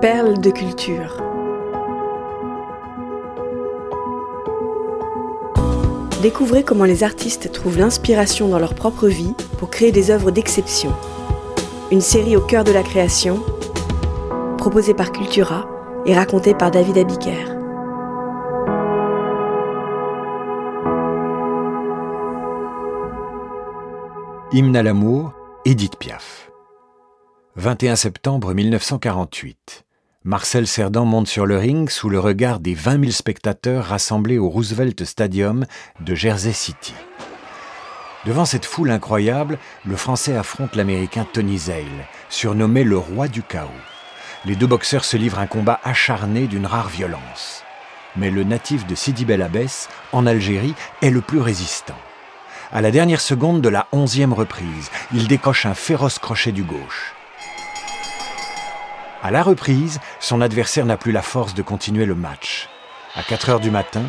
Perles de culture. Découvrez comment les artistes trouvent l'inspiration dans leur propre vie pour créer des œuvres d'exception. Une série au cœur de la création, proposée par Cultura et racontée par David Abiker. Hymne à l'amour, Édith Piaf. 21 septembre 1948. Marcel Cerdan monte sur le ring sous le regard des 20 000 spectateurs rassemblés au Roosevelt Stadium de Jersey City. Devant cette foule incroyable, le Français affronte l'Américain Tony Zale, surnommé le roi du chaos. Les deux boxeurs se livrent un combat acharné d'une rare violence. Mais le natif de Sidi Bel Abbès, en Algérie, est le plus résistant. À la dernière seconde de la onzième reprise, il décoche un féroce crochet du gauche. À la reprise, son adversaire n'a plus la force de continuer le match. À 4 heures du matin,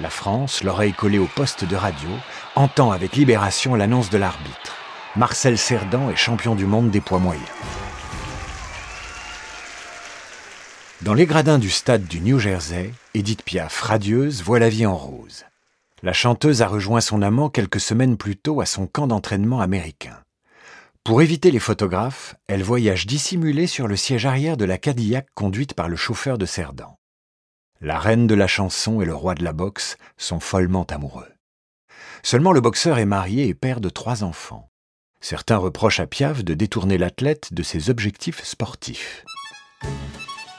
la France, l'oreille collée au poste de radio, entend avec libération l'annonce de l'arbitre. Marcel Cerdan est champion du monde des poids moyens. Dans les gradins du stade du New Jersey, Edith Piaf, radieuse, voit la vie en rose. La chanteuse a rejoint son amant quelques semaines plus tôt à son camp d'entraînement américain. Pour éviter les photographes, elle voyage dissimulée sur le siège arrière de la Cadillac conduite par le chauffeur de Cerdan. La reine de la chanson et le roi de la boxe sont follement amoureux. Seulement le boxeur est marié et père de trois enfants. Certains reprochent à Piaf de détourner l'athlète de ses objectifs sportifs.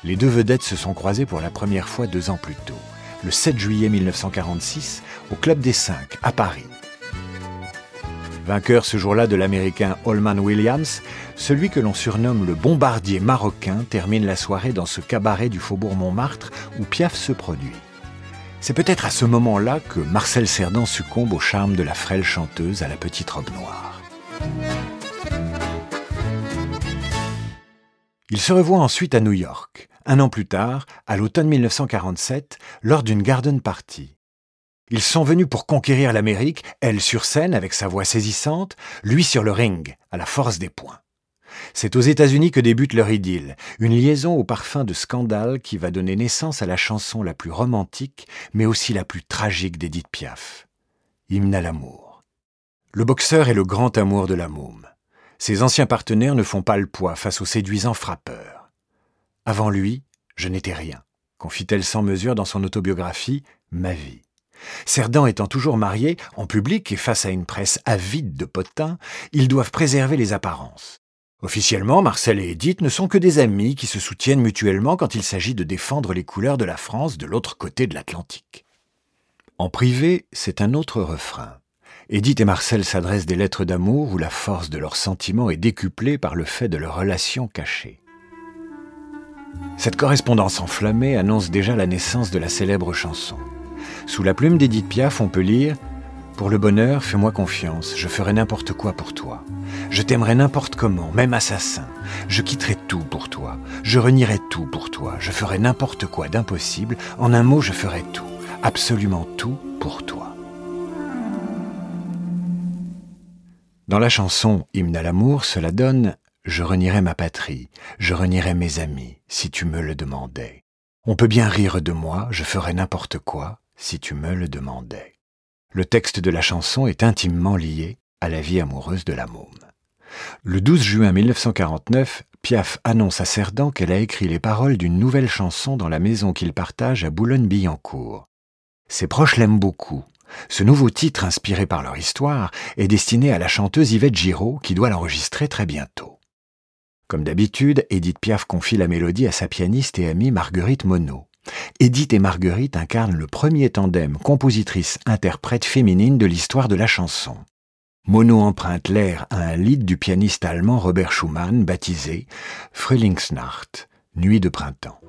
Les deux vedettes se sont croisées pour la première fois deux ans plus tôt, le 7 juillet 1946, au Club des Cinq, à Paris. Vainqueur ce jour-là de l'américain Holman Williams, celui que l'on surnomme le bombardier marocain termine la soirée dans ce cabaret du faubourg Montmartre où Piaf se produit. C'est peut-être à ce moment-là que Marcel Cerdan succombe au charme de la frêle chanteuse à la petite robe noire. Il se revoit ensuite à New York, un an plus tard, à l'automne 1947, lors d'une garden party. Ils sont venus pour conquérir l'Amérique, elle sur scène avec sa voix saisissante, lui sur le ring, à la force des poings. C'est aux États-Unis que débute leur idylle, une liaison au parfum de scandale qui va donner naissance à la chanson la plus romantique, mais aussi la plus tragique d'Edith Piaf. Hymne à l'amour. Le boxeur est le grand amour de la môme. Ses anciens partenaires ne font pas le poids face aux séduisants frappeurs. Avant lui, je n'étais rien, confie-t-elle sans mesure dans son autobiographie Ma vie. Cerdan étant toujours marié, en public et face à une presse avide de potins, ils doivent préserver les apparences. Officiellement, Marcel et Edith ne sont que des amis qui se soutiennent mutuellement quand il s'agit de défendre les couleurs de la France de l'autre côté de l'Atlantique. En privé, c'est un autre refrain. Edith et Marcel s'adressent des lettres d'amour où la force de leurs sentiments est décuplée par le fait de leur relation cachée. Cette correspondance enflammée annonce déjà la naissance de la célèbre chanson. Sous la plume d'Edith Piaf, on peut lire Pour le bonheur, fais-moi confiance, je ferai n'importe quoi pour toi. Je t'aimerai n'importe comment, même assassin. Je quitterai tout pour toi. Je renierai tout pour toi. Je ferai n'importe quoi d'impossible. En un mot, je ferai tout. Absolument tout pour toi. Dans la chanson Hymne à l'amour, cela donne Je renierai ma patrie, je renierai mes amis, si tu me le demandais. On peut bien rire de moi, je ferai n'importe quoi, si tu me le demandais. Le texte de la chanson est intimement lié à la vie amoureuse de la môme. Le 12 juin 1949, Piaf annonce à Cerdan qu'elle a écrit les paroles d'une nouvelle chanson dans la maison qu'il partage à Boulogne-Billancourt. Ses proches l'aiment beaucoup. Ce nouveau titre, inspiré par leur histoire, est destiné à la chanteuse Yvette Giraud, qui doit l'enregistrer très bientôt. Comme d'habitude, Edith Piaf confie la mélodie à sa pianiste et amie Marguerite Monod. Edith et Marguerite incarnent le premier tandem compositrice-interprète féminine de l'histoire de la chanson. Mono emprunte l'air à un lied du pianiste allemand Robert Schumann baptisé Frühlingsnacht, Nuit de printemps.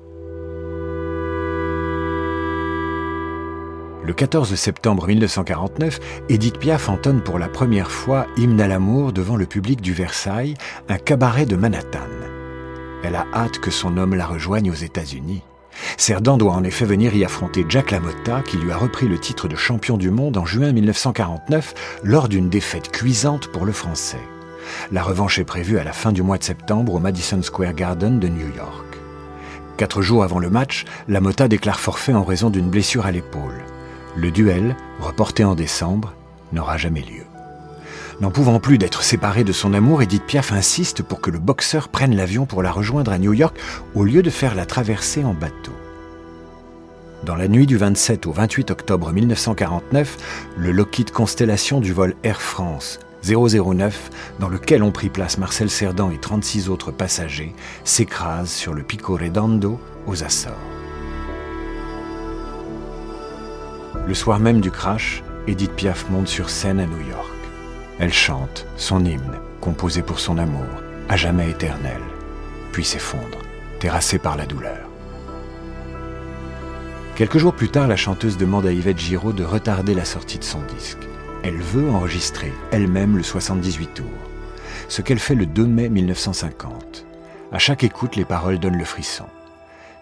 Le 14 septembre 1949, Edith Piaf entonne pour la première fois Hymne à l'amour devant le public du Versailles, un cabaret de Manhattan. Elle a hâte que son homme la rejoigne aux États-Unis. Cerdan doit en effet venir y affronter Jack LaMotta, qui lui a repris le titre de champion du monde en juin 1949 lors d'une défaite cuisante pour le Français. La revanche est prévue à la fin du mois de septembre au Madison Square Garden de New York. Quatre jours avant le match, la Mota déclare forfait en raison d'une blessure à l'épaule. Le duel, reporté en décembre, n'aura jamais lieu. N'en pouvant plus d'être séparée de son amour, Edith Piaf insiste pour que le boxeur prenne l'avion pour la rejoindre à New York au lieu de faire la traversée en bateau. Dans la nuit du 27 au 28 octobre 1949, le Lockheed Constellation du vol Air France 009, dans lequel ont pris place Marcel Cerdan et 36 autres passagers, s'écrase sur le Pico Redondo aux Açores. Le soir même du crash, Edith Piaf monte sur scène à New York. Elle chante son hymne, composé pour son amour, à jamais éternel, puis s'effondre, terrassée par la douleur. Quelques jours plus tard, la chanteuse demande à Yvette Giraud de retarder la sortie de son disque. Elle veut enregistrer elle-même le 78 tours, ce qu'elle fait le 2 mai 1950. À chaque écoute, les paroles donnent le frisson.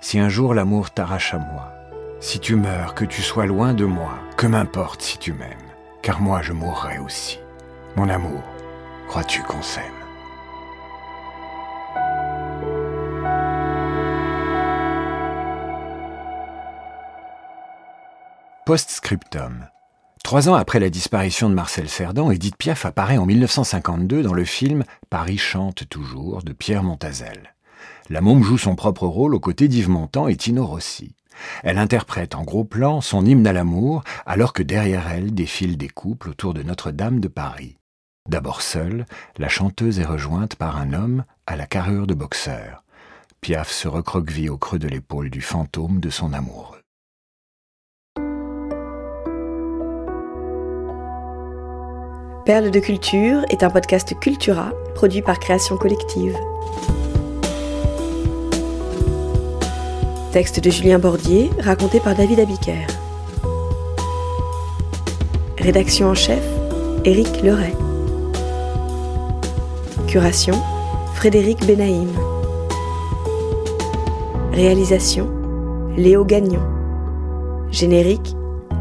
Si un jour l'amour t'arrache à moi, si tu meurs, que tu sois loin de moi, que m'importe si tu m'aimes, car moi je mourrai aussi. Mon amour, crois-tu qu'on s'aime? Post-scriptum. Trois ans après la disparition de Marcel Cerdan, Edith Piaf apparaît en 1952 dans le film Paris chante toujours de Pierre Montazel. La môme joue son propre rôle aux côtés d'Yves Montand et Tino Rossi. Elle interprète en gros plan son hymne à l'amour alors que derrière elle défilent des couples autour de Notre-Dame de Paris. D'abord seule, la chanteuse est rejointe par un homme à la carrure de boxeur. Piaf se recroqueville au creux de l'épaule du fantôme de son amoureux. Perle de culture est un podcast Cultura produit par Création Collective. Texte de Julien Bordier, raconté par David Abiker. Rédaction en chef, Éric Leray. Curation, Frédéric Benaïm. Réalisation, Léo Gagnon. Générique,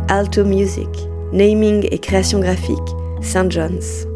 Alto Music. Naming et création graphique, St. John's.